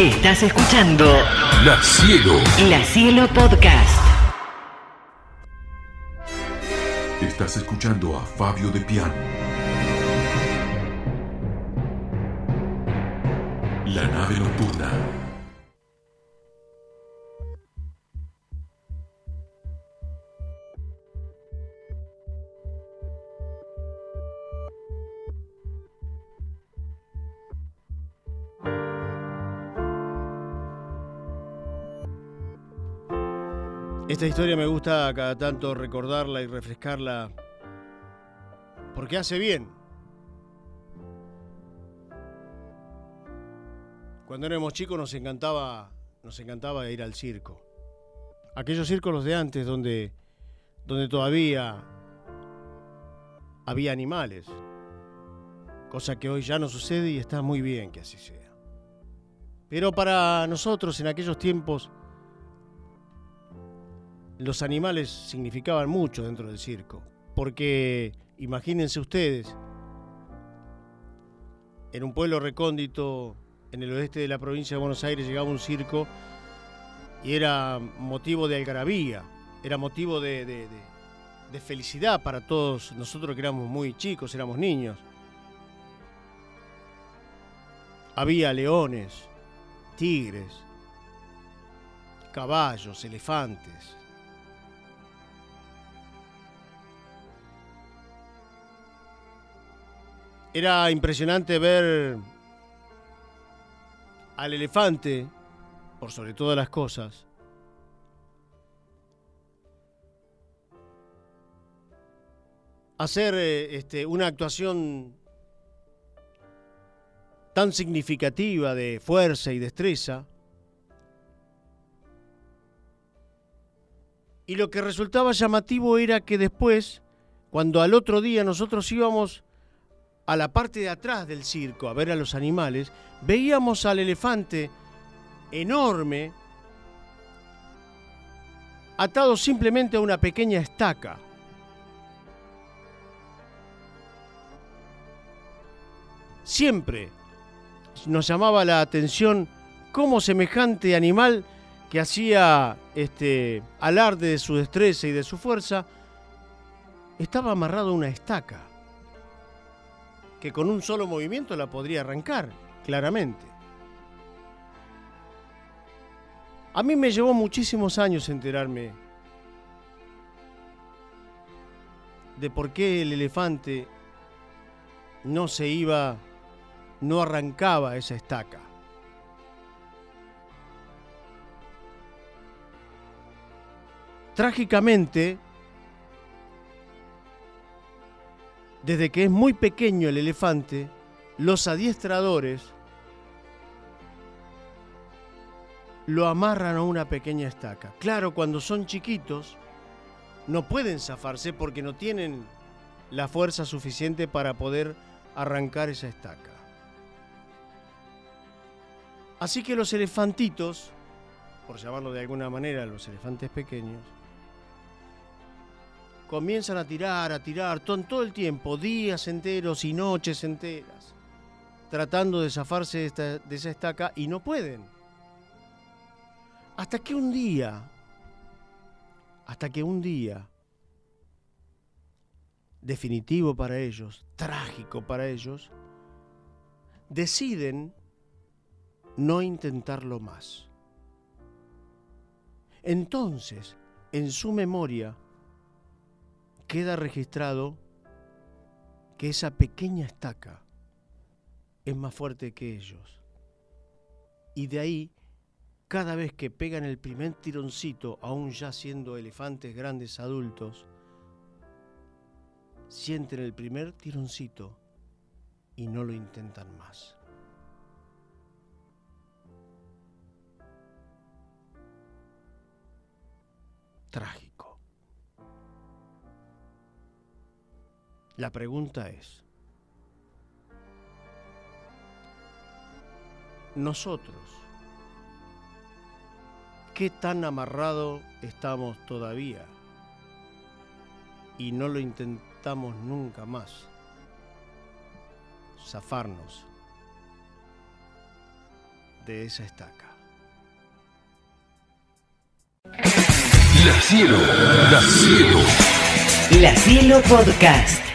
Estás escuchando La Cielo. La Cielo Podcast. Estás escuchando a Fabio de Piano. La nave nocturna. Esta historia me gusta cada tanto recordarla y refrescarla porque hace bien. Cuando éramos chicos nos encantaba, nos encantaba ir al circo. Aquellos circos los de antes donde, donde todavía había animales. Cosa que hoy ya no sucede y está muy bien que así sea. Pero para nosotros en aquellos tiempos los animales significaban mucho dentro del circo, porque imagínense ustedes, en un pueblo recóndito en el oeste de la provincia de Buenos Aires llegaba un circo y era motivo de algarabía, era motivo de, felicidad para todos nosotros que éramos muy chicos, éramos niños. Había leones, tigres, caballos, elefantes. Era impresionante ver al elefante, por sobre todas las cosas, hacer eh, este, una actuación tan significativa de fuerza y destreza. Y lo que resultaba llamativo era que después, cuando al otro día nosotros íbamos a la parte de atrás del circo a ver a los animales, veíamos al elefante enorme atado simplemente a una pequeña estaca. Siempre nos llamaba la atención cómo semejante animal que hacía este alarde de su destreza y de su fuerza estaba amarrado a una estaca que con un solo movimiento la podría arrancar, claramente. A mí me llevó muchísimos años enterarme de por qué el elefante no se iba, no arrancaba esa estaca. Trágicamente, desde que es muy pequeño el elefante, los adiestradores lo amarran a una pequeña estaca. Claro, cuando son chiquitos, no pueden zafarse porque no tienen la fuerza suficiente para poder arrancar esa estaca. Así que los elefantitos, por llamarlo de alguna manera los elefantes pequeños, comienzan a tirar, a tirar, todo, el tiempo, días enteros y noches enteras, tratando de zafarse de, esta- de esa estaca y no pueden. Hasta que un día, hasta que un día, definitivo para ellos, trágico para ellos, deciden no intentarlo más. Entonces, en su memoria, queda registrado que esa pequeña estaca es más fuerte que ellos. Y de ahí, cada vez que pegan el primer tironcito, aún ya siendo elefantes grandes adultos, sienten el primer tironcito y no lo intentan más. Trágico. La pregunta es, nosotros, ¿qué tan amarrado estamos todavía? Y no lo intentamos nunca más. Zafarnos de esa estaca. La Cielo, La Cielo. La Cielo Podcast.